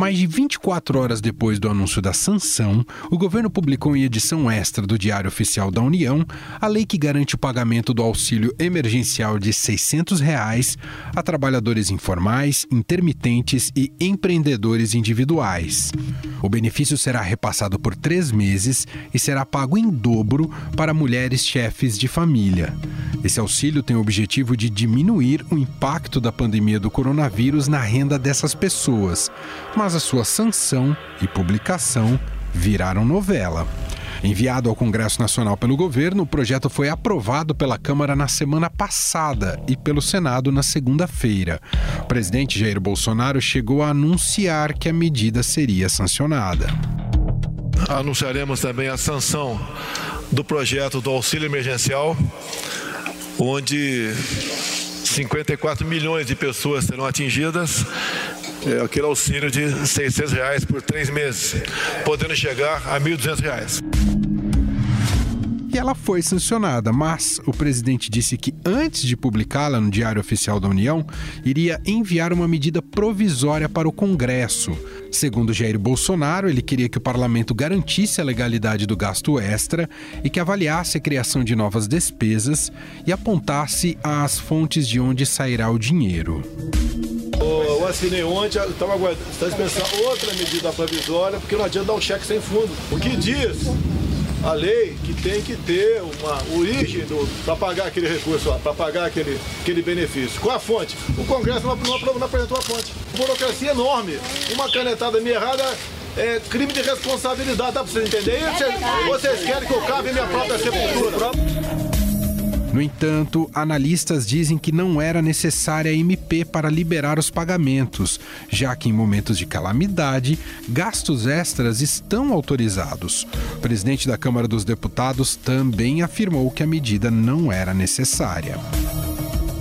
Mais de 24 horas depois do anúncio da sanção, o governo publicou em edição extra do Diário Oficial da União a lei que garante o pagamento do auxílio emergencial de 600 reais a trabalhadores informais, intermitentes e empreendedores individuais. O benefício será repassado por três meses e será pago em dobro para mulheres chefes de família. Esse auxílio tem o objetivo de diminuir o impacto da pandemia do coronavírus na renda dessas pessoas, mas a sua sanção e publicação viraram novela. Enviado ao Congresso Nacional pelo governo, o projeto foi aprovado pela Câmara na semana passada e pelo Senado na segunda-feira. O presidente Jair Bolsonaro chegou a anunciar que a medida seria sancionada. Anunciaremos também a sanção do projeto do auxílio emergencial, onde 54 milhões de pessoas serão atingidas é, aquele auxílio de 600 reais por três meses, podendo chegar a R$ 1.200. E ela foi sancionada, mas o presidente disse que antes de publicá-la no Diário Oficial da União, iria enviar uma medida provisória para o Congresso. Segundo Jair Bolsonaro, ele queria que o parlamento garantisse a legalidade do gasto extra e que avaliasse a criação de novas despesas e apontasse as fontes de onde sairá o dinheiro assinei ontem, estava aguardando, estamos pensando outra medida provisória, porque não adianta dar um cheque sem fundo. O que diz a lei que tem que ter uma origem para pagar aquele recurso, para pagar aquele, aquele benefício. Qual a fonte? O Congresso não, não, não apresentou a fonte. Burocracia enorme. Uma canetada meio errada é crime de responsabilidade, dá para vocês entenderem? Vocês, vocês querem que eu cave minha própria sepultura? No entanto, analistas dizem que não era necessária a MP para liberar os pagamentos, já que em momentos de calamidade, gastos extras estão autorizados. O presidente da Câmara dos Deputados também afirmou que a medida não era necessária.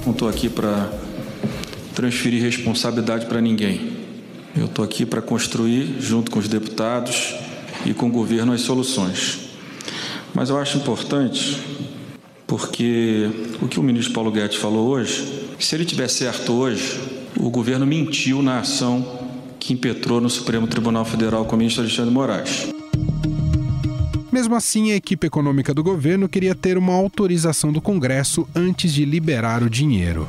Não estou aqui para transferir responsabilidade para ninguém. Eu estou aqui para construir, junto com os deputados e com o governo, as soluções. Mas eu acho importante porque o que o ministro Paulo Guedes falou hoje, se ele tiver certo hoje, o governo mentiu na ação que impetrou no Supremo Tribunal Federal com o ministro Alexandre Moraes. Mesmo assim, a equipe econômica do governo queria ter uma autorização do Congresso antes de liberar o dinheiro.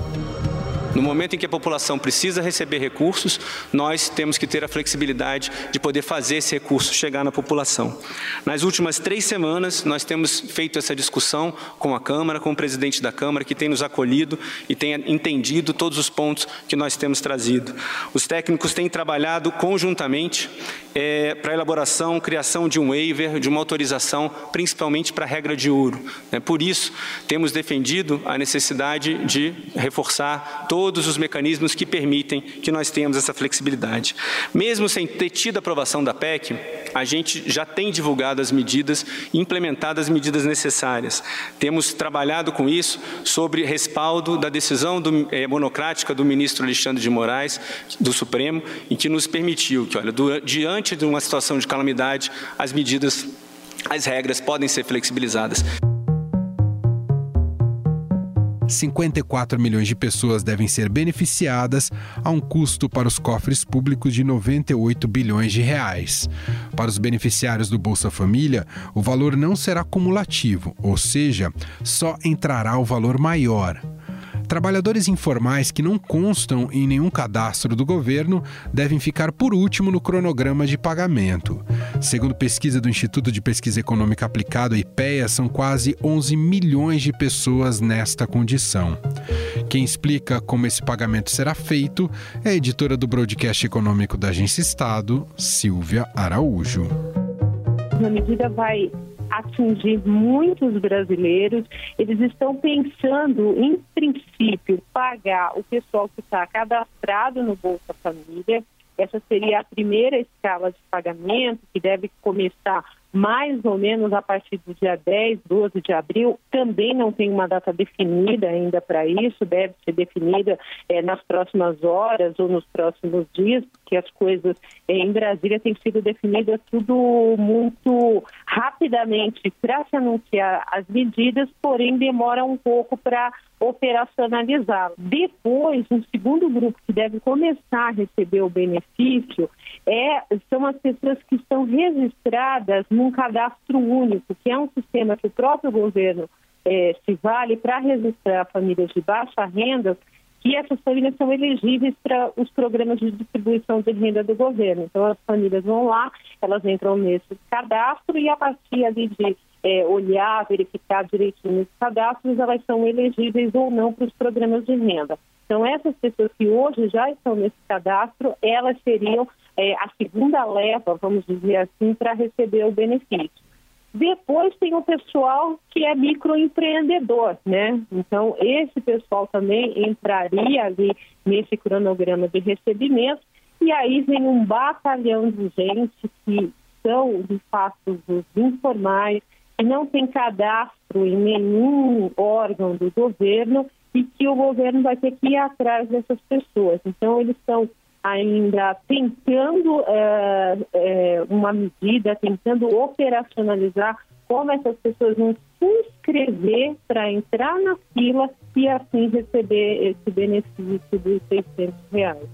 No momento em que a população precisa receber recursos, nós temos que ter a flexibilidade de poder fazer esse recurso chegar na população. Nas últimas três semanas, nós temos feito essa discussão com a Câmara, com o presidente da Câmara, que tem nos acolhido e tem entendido todos os pontos que nós temos trazido. Os técnicos têm trabalhado conjuntamente é, para a elaboração, criação de um waiver, de uma autorização, principalmente para a regra de ouro. É, por isso, temos defendido a necessidade de reforçar todo todos os mecanismos que permitem que nós tenhamos essa flexibilidade. Mesmo sem ter tido aprovação da PEC, a gente já tem divulgado as medidas e implementado as medidas necessárias. Temos trabalhado com isso sobre respaldo da decisão do, é, monocrática do ministro Alexandre de Moraes, do Supremo, em que nos permitiu que, olha, diante de uma situação de calamidade, as medidas, as regras podem ser flexibilizadas. 54 milhões de pessoas devem ser beneficiadas a um custo para os cofres públicos de 98 bilhões de reais. Para os beneficiários do Bolsa Família, o valor não será cumulativo, ou seja, só entrará o valor maior. Trabalhadores informais que não constam em nenhum cadastro do governo devem ficar por último no cronograma de pagamento. Segundo pesquisa do Instituto de Pesquisa Econômica Aplicada, IPEA, são quase 11 milhões de pessoas nesta condição. Quem explica como esse pagamento será feito é a editora do broadcast econômico da Agência Estado, Silvia Araújo. A medida vai atingir muitos brasileiros. Eles estão pensando, em princípio, pagar o pessoal que está cadastrado no Bolsa Família. Essa seria a primeira escala de pagamento, que deve começar mais ou menos a partir do dia 10, 12 de abril. Também não tem uma data definida ainda para isso, deve ser definida é, nas próximas horas ou nos próximos dias, porque as coisas é, em Brasília têm sido definidas tudo muito rapidamente para se anunciar as medidas, porém demora um pouco para operacionalizá-lo. Depois, um segundo grupo que deve começar a receber o benefício é, são as pessoas que estão registradas num cadastro único, que é um sistema que o próprio governo é, se vale para registrar famílias de baixa renda, que essas famílias são elegíveis para os programas de distribuição de renda do governo. Então, as famílias vão lá, elas entram nesse cadastro e a partir ali de é, olhar, verificar direitinho os cadastros, elas são elegíveis ou não para os programas de renda. Então, essas pessoas que hoje já estão nesse cadastro, elas seriam é, a segunda leva, vamos dizer assim, para receber o benefício. Depois tem o pessoal que é microempreendedor, né? Então, esse pessoal também entraria ali nesse cronograma de recebimento. E aí vem um batalhão de gente que são, de fato, os informais, não tem cadastro em nenhum órgão do governo e que o governo vai ter que ir atrás dessas pessoas. Então, eles estão ainda tentando é, é, uma medida, tentando operacionalizar como essas pessoas vão se inscrever para entrar na fila e assim receber esse benefício dos 600 reais.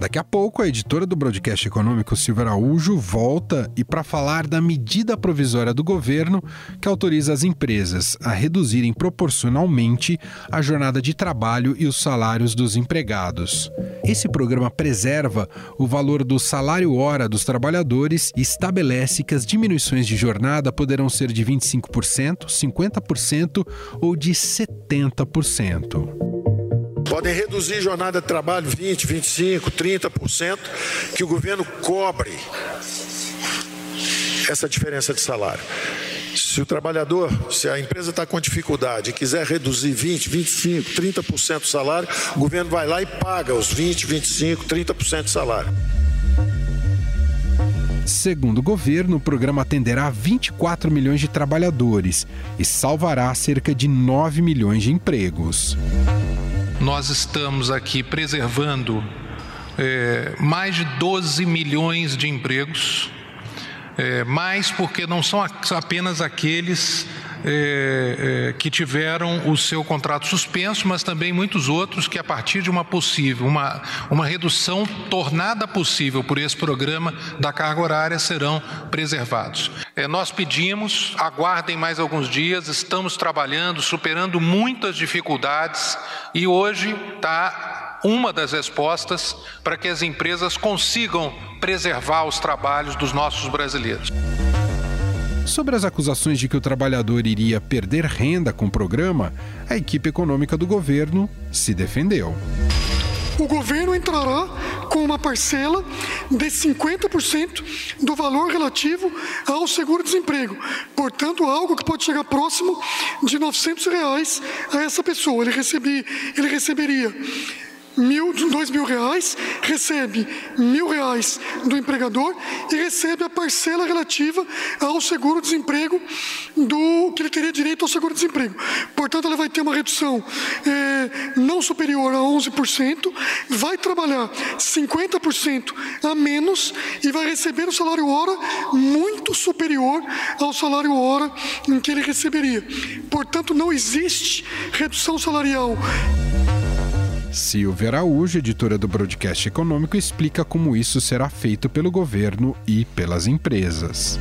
Daqui a pouco, a editora do Broadcast Econômico, Silvia Araújo, volta e para falar da medida provisória do governo que autoriza as empresas a reduzirem proporcionalmente a jornada de trabalho e os salários dos empregados. Esse programa preserva o valor do salário hora dos trabalhadores e estabelece que as diminuições de jornada poderão ser de 25%, 50% ou de 70%. Podem reduzir jornada de trabalho 20, 25, 30%, que o governo cobre essa diferença de salário. Se o trabalhador, se a empresa está com dificuldade e quiser reduzir 20, 25, 30% do salário, o governo vai lá e paga os 20, 25, 30% do salário. Segundo o governo, o programa atenderá 24 milhões de trabalhadores e salvará cerca de 9 milhões de empregos nós estamos aqui preservando é, mais de 12 milhões de empregos, é, mais porque não são apenas aqueles é, é, que tiveram o seu contrato suspenso, mas também muitos outros que, a partir de uma possível, uma, uma redução tornada possível por esse programa da carga horária, serão preservados. É, nós pedimos, aguardem mais alguns dias, estamos trabalhando, superando muitas dificuldades e hoje está uma das respostas para que as empresas consigam preservar os trabalhos dos nossos brasileiros. Sobre as acusações de que o trabalhador iria perder renda com o programa, a equipe econômica do governo se defendeu. O governo entrará com uma parcela de 50% do valor relativo ao seguro-desemprego. Portanto, algo que pode chegar próximo de 900 reais a essa pessoa. Ele, recebi, ele receberia mil, dois mil reais, recebe mil reais do empregador e recebe a parcela relativa ao seguro-desemprego do que ele teria direito ao seguro-desemprego. Portanto, ele vai ter uma redução é, não superior a 11%, vai trabalhar 50% a menos e vai receber o salário hora muito superior ao salário hora em que ele receberia. Portanto, não existe redução salarial. Silvia Araújo, editora do Broadcast Econômico, explica como isso será feito pelo governo e pelas empresas.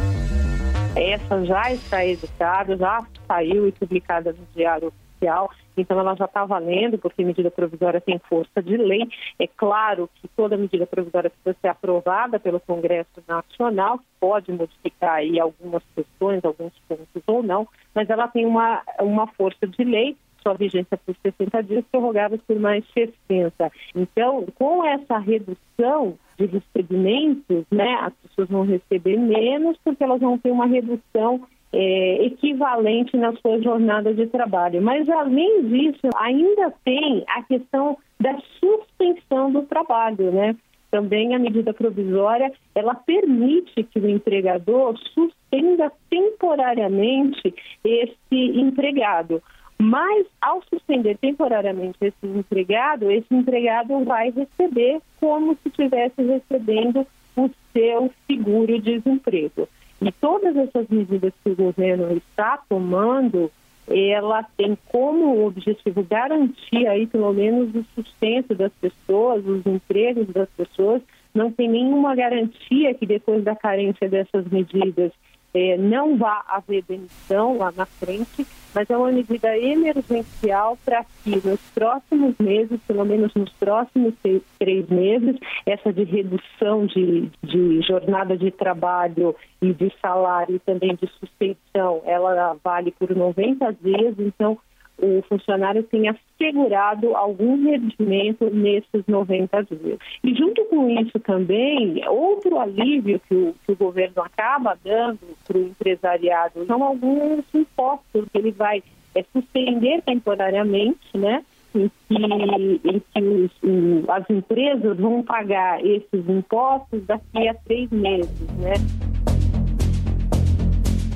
Essa já está editada, já saiu e publicada no Diário Oficial, então ela já está valendo, porque medida provisória tem força de lei. É claro que toda medida provisória precisa ser aprovada pelo Congresso Nacional, pode modificar aí algumas questões, alguns pontos ou não, mas ela tem uma, uma força de lei sua vigência por 60 dias, prorrogáveis por mais 60. Então, com essa redução de recebimentos, né, as pessoas vão receber menos porque elas vão ter uma redução é, equivalente na sua jornada de trabalho. Mas, além disso, ainda tem a questão da suspensão do trabalho, né? Também a medida provisória, ela permite que o empregador suspenda temporariamente esse empregado. Mas, ao suspender temporariamente esse empregado, esse empregado vai receber como se estivesse recebendo o seu seguro-desemprego. E todas essas medidas que o governo está tomando ela tem como objetivo garantir aí pelo menos o sustento das pessoas, os empregos das pessoas. Não tem nenhuma garantia que depois da carência dessas medidas é, não vá haver demissão lá na frente, mas é uma medida emergencial para que nos próximos meses, pelo menos nos próximos seis, três meses, essa de redução de, de jornada de trabalho e de salário e também de suspensão, ela vale por 90 dias, então o funcionário tenha assegurado algum rendimento nesses 90 dias. E junto com isso também, outro alívio que o, que o governo acaba dando para o empresariado são alguns impostos que ele vai é, suspender temporariamente, né? Em que, em que os, as empresas vão pagar esses impostos daqui a três meses, né?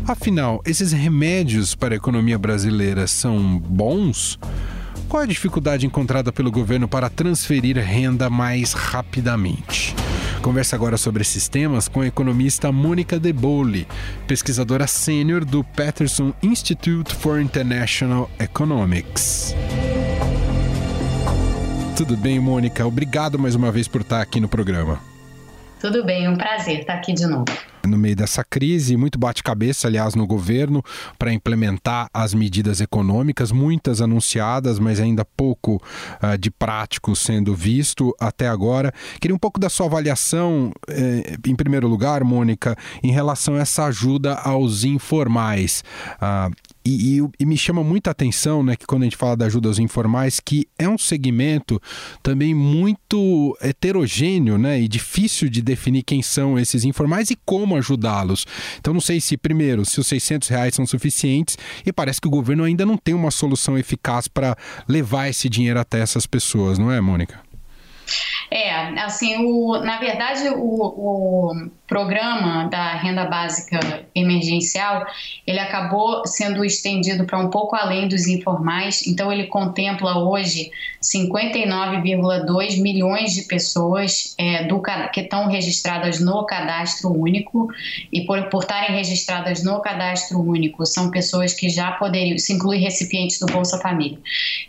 Afinal, esses remédios para a economia brasileira são bons? Qual a dificuldade encontrada pelo governo para transferir renda mais rapidamente? Conversa agora sobre esses temas com a economista Mônica De Bolle, pesquisadora sênior do Peterson Institute for International Economics. Tudo bem, Mônica? Obrigado mais uma vez por estar aqui no programa. Tudo bem, um prazer estar aqui de novo no meio dessa crise, muito bate-cabeça, aliás, no governo, para implementar as medidas econômicas, muitas anunciadas, mas ainda pouco uh, de prático sendo visto até agora. Queria um pouco da sua avaliação, eh, em primeiro lugar, Mônica, em relação a essa ajuda aos informais. Uh, e, e, e, me chama muita atenção, né, que quando a gente fala da ajuda aos informais, que é um segmento também muito heterogêneo, né, e difícil de definir quem são esses informais e como ajudá-los. Então não sei se, primeiro, se os 600 reais são suficientes e parece que o governo ainda não tem uma solução eficaz para levar esse dinheiro até essas pessoas, não é, Mônica? É, assim, o, na verdade, o, o programa da renda básica emergencial, ele acabou sendo estendido para um pouco além dos informais, então ele contempla hoje 59,2 milhões de pessoas é, do, que estão registradas no cadastro único, e por, estarem registradas no cadastro único, são pessoas que já poderiam, se inclui recipientes do Bolsa Família.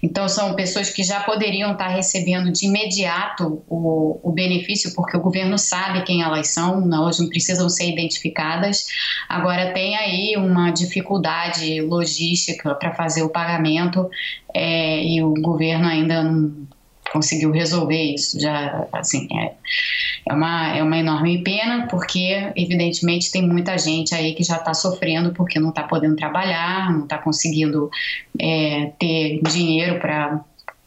Então, são pessoas que já poderiam estar recebendo de imediato o, o benefício, porque o governo sabe quem elas são, não, elas não precisam ser identificadas. Agora, tem aí uma dificuldade logística para fazer o pagamento é, e o governo ainda não conseguiu resolver isso. Já, assim, é, é, uma, é uma enorme pena, porque, evidentemente, tem muita gente aí que já está sofrendo porque não está podendo trabalhar, não está conseguindo é, ter dinheiro para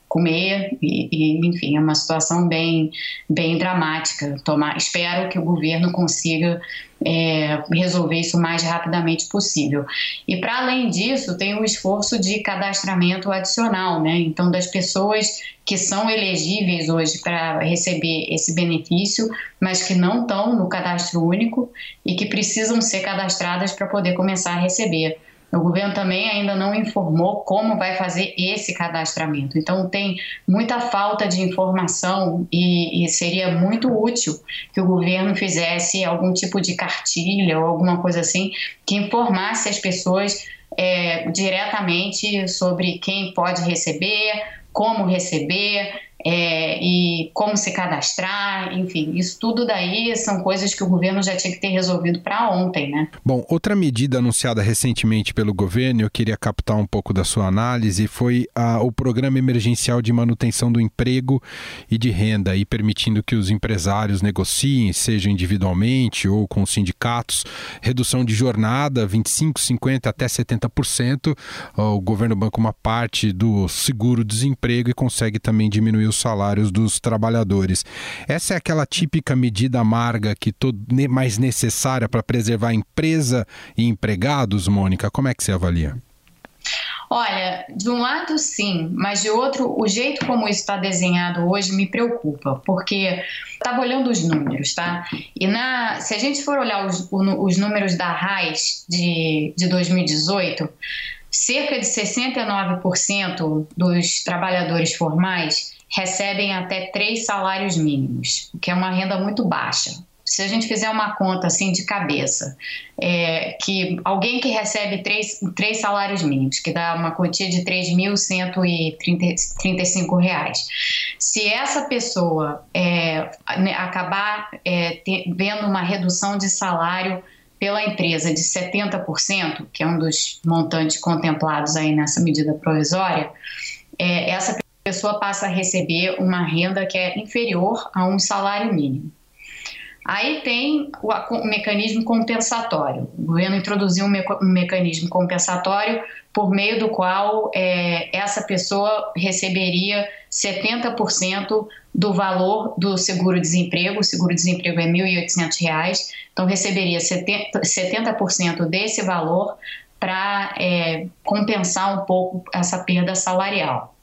comer e, e, enfim é uma situação bem bem dramática. Tomar espero que o governo consiga é, resolver isso o mais rapidamente possível. E para além disso tem o esforço de cadastramento adicional né? Então das pessoas que são elegíveis hoje para receber esse benefício mas que não estão no cadastro único e que precisam ser cadastradas para poder começar a receber o governo também ainda não informou como vai fazer esse cadastramento. Então, tem muita falta de informação e, e, seria muito útil que o governo fizesse algum tipo de cartilha ou alguma coisa assim que informasse as pessoas é, diretamente sobre quem pode receber, como receber, é, e como se cadastrar, enfim, isso tudo daí são coisas que o governo já tinha que ter resolvido para ontem, né? Bom, outra medida anunciada recentemente pelo governo, eu queria captar um pouco da sua análise, foi a, o Programa Emergencial de Manutenção do Emprego e de Renda, aí permitindo que os empresários negociem, seja individualmente ou com sindicatos, redução de jornada, 25, 50 até 70%. O governo banca uma parte do seguro-desemprego e consegue também diminuir os salários dos trabalhadores. Essa é aquela típica medida amarga que todo, mais necessária para preservar a empresa e empregados, Mônica? Como é que você avalia? Olha, de um lado sim, mas de outro, o jeito como isso está desenhado hoje me preocupa, porque estava olhando os números, tá? E na, se a gente for olhar os, os números da RAIS de, de 2018, cerca de 69% dos trabalhadores formais recebem até três salários mínimos, o que é uma renda muito baixa. se a gente fizer uma conta assim de cabeça, é, que alguém que recebe três, três salários mínimos, que dá uma quantia de R$ 3.135, se essa pessoa é, né, acabar é, vendo uma redução de salário pela empresa de 70%, que é um dos montantes contemplados aí nessa medida provisória, é, essa pessoa passa a receber uma renda que é inferior a um salário mínimo. Aí tem o, mecanismo compensatório. O governo introduziu um, um mecanismo compensatório por meio do qual é, essa pessoa receberia 70% do valor do seguro-desemprego. O seguro-desemprego é R$ 1.800, então receberia 70%, 70 desse valor para é, compensar um pouco essa perda salarial.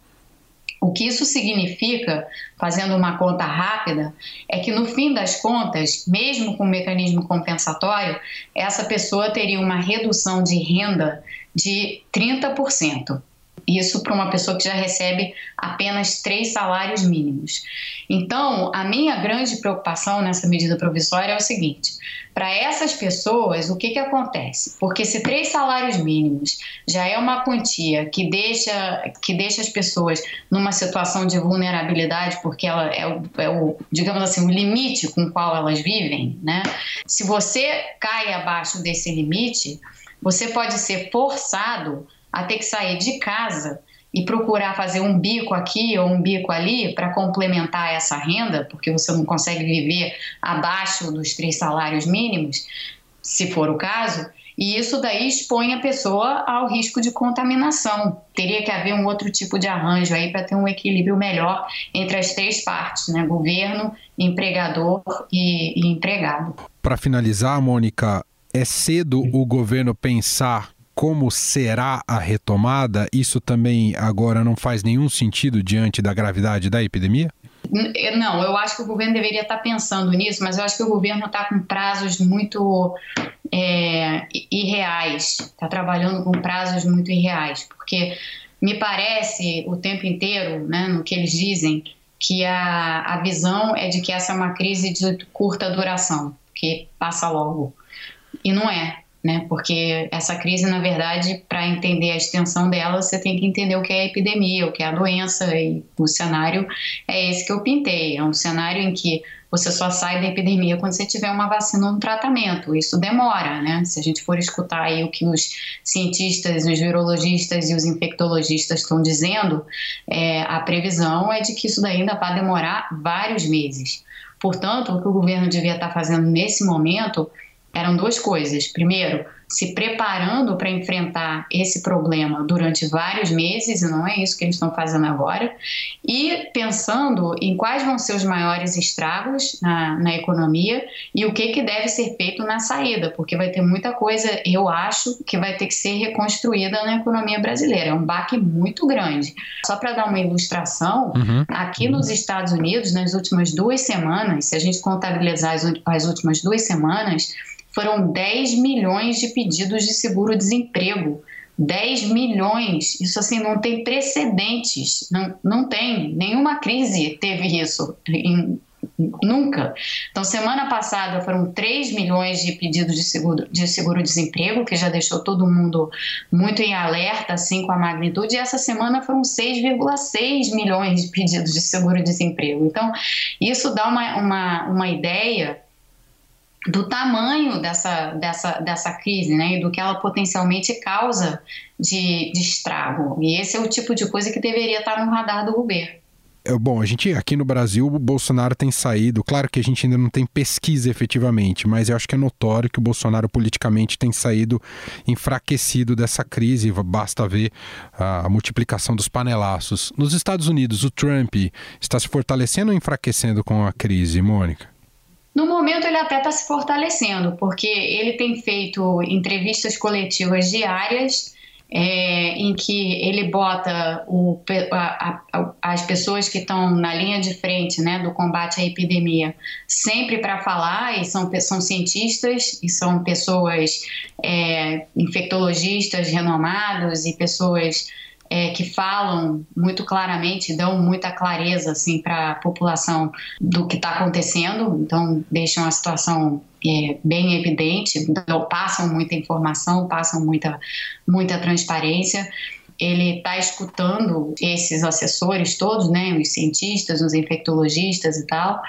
O que isso significa, fazendo uma conta rápida, é que no fim das contas, mesmo com o mecanismo compensatório, essa pessoa teria uma redução de renda de 30%. Isso para uma pessoa que já recebe apenas três salários mínimos. Então, a minha grande preocupação nessa medida provisória é o seguinte: para essas pessoas, o que, que acontece? Porque se três salários mínimos já é uma quantia que deixa, que deixa as pessoas numa situação de vulnerabilidade, porque ela é o, é o digamos assim, o limite com o qual elas vivem, né? Se você cai abaixo desse limite, você pode ser forçado a ter que sair de casa e procurar fazer um bico aqui ou um bico ali para complementar essa renda, porque você não consegue viver abaixo dos três salários mínimos, se for o caso, e isso daí expõe a pessoa ao risco de contaminação. Teria que haver um outro tipo de arranjo aí para ter um equilíbrio melhor entre as três partes, né? Governo, empregador e, e empregado. Para finalizar, Mônica, é cedo o governo pensar como será a retomada, isso também agora não faz nenhum sentido diante da gravidade da epidemia? Não, eu acho que o governo deveria estar pensando nisso, mas eu acho que o governo está com prazos muito é, irreais, está trabalhando com prazos muito irreais, porque me parece o tempo inteiro, né, no que eles dizem, que a, a visão é de que essa é uma crise de curta duração, que passa logo. E não é né? Porque essa crise, na verdade, para entender a extensão dela, você tem que entender o que é a epidemia, o que é a doença, e o cenário é esse que eu pintei. É um cenário em que você só sai da epidemia quando você tiver uma vacina ou um tratamento. Isso demora, né? Se a gente for escutar aí o que os cientistas, os virologistas e os infectologistas estão dizendo, é, a previsão é de que isso daí ainda vai demorar vários meses. Portanto, o que o governo devia estar fazendo nesse momento eram duas coisas. Primeiro, se preparando para enfrentar esse problema durante vários meses, e não é isso que eles estão fazendo agora, e pensando em quais vão ser os maiores estragos na, na economia e o que, que deve ser feito na saída, porque vai ter muita coisa, eu acho, que vai ter que ser reconstruída na economia brasileira. É um baque muito grande. Só para dar uma ilustração, uhum. aqui nos Estados Unidos, nas últimas duas semanas, se a gente contabilizar as, as últimas duas semanas, foram 10 milhões de pedidos de seguro-desemprego. 10 milhões, isso assim não tem precedentes, não, não tem, nenhuma crise teve isso, em, nunca. Então, semana passada foram 3 milhões de pedidos de seguro de seguro-desemprego, que já deixou todo mundo muito em alerta assim com a magnitude, e essa semana foram 6,6 milhões de pedidos de seguro-desemprego. Então, isso dá uma, uma, uma ideia do tamanho dessa, dessa, dessa crise, né, e do que ela potencialmente causa de, de estrago. E esse é o tipo de coisa que deveria estar no radar do governo. É, bom, a gente aqui no Brasil, o Bolsonaro tem saído. Claro que a gente ainda não tem pesquisa efetivamente, mas eu acho que é notório que o Bolsonaro politicamente tem saído enfraquecido dessa crise. Basta ver a multiplicação dos panelaços. Nos Estados Unidos, o Trump está se fortalecendo ou enfraquecendo com a crise, Mônica? No momento, ele até está se fortalecendo, porque ele tem feito entrevistas coletivas diárias. É, em que ele bota o, a, a, as pessoas que estão na linha de frente né, do combate à epidemia sempre para falar, e são, são cientistas, e são pessoas é, infectologistas renomados e pessoas é, que falam muito claramente, dão muita clareza assim para a população do que está acontecendo, então deixam a situação é, bem evidente, então, passam muita informação, passam muita, muita transparência ele está escutando esses assessores todos, né, os cientistas, os infectologistas e tal,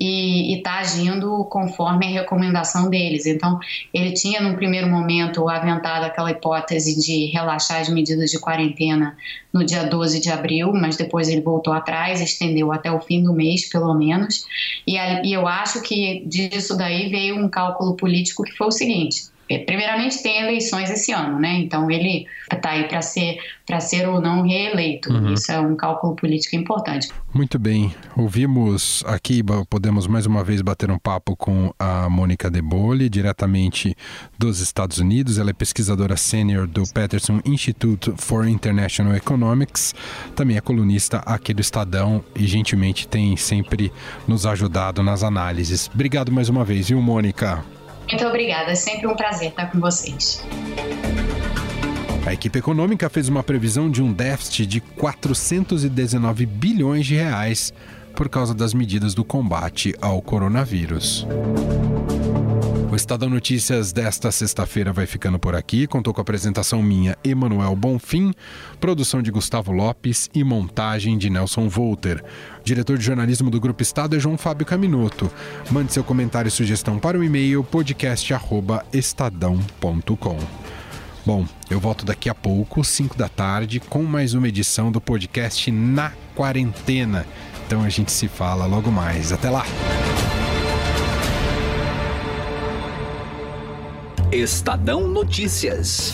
e está agindo conforme a recomendação deles. Então, ele tinha, num primeiro momento, aventado aquela hipótese de relaxar as medidas de quarentena no dia 12 de abril, mas depois ele voltou atrás, estendeu até o fim do mês, pelo menos. E, e eu acho que disso daí veio um cálculo político que foi o seguinte: primeiramente tem eleições esse ano, né? Então ele está aí para ser para ser ou não reeleito. Uhum. Isso é um cálculo político importante. Muito bem. Ouvimos aqui, podemos mais uma vez bater um papo com a Mônica Debole, diretamente dos Estados Unidos. Ela é pesquisadora sênior do Peterson Institute for International Economics, também é colunista aqui do Estadão e gentilmente tem sempre nos ajudado nas análises. Obrigado mais uma vez, viu, Mônica? Muito obrigada, é sempre um prazer estar com vocês. A equipe econômica fez uma previsão de um déficit de 419 bilhões de reais por causa das medidas do combate ao coronavírus. O Estadão Notícias desta sexta-feira vai ficando por aqui. Contou com a apresentação minha, Emanuel Bonfim, produção de Gustavo Lopes e montagem de Nelson Volter. O diretor de jornalismo do Grupo Estado é João Fábio Caminoto. Mande seu comentário e sugestão para o e-mail podcast@estadão.com. Bom, eu volto daqui a pouco, 5 da tarde, com mais uma edição do podcast Na Quarentena. Então a gente se fala logo mais. Até lá! Estadão Notícias.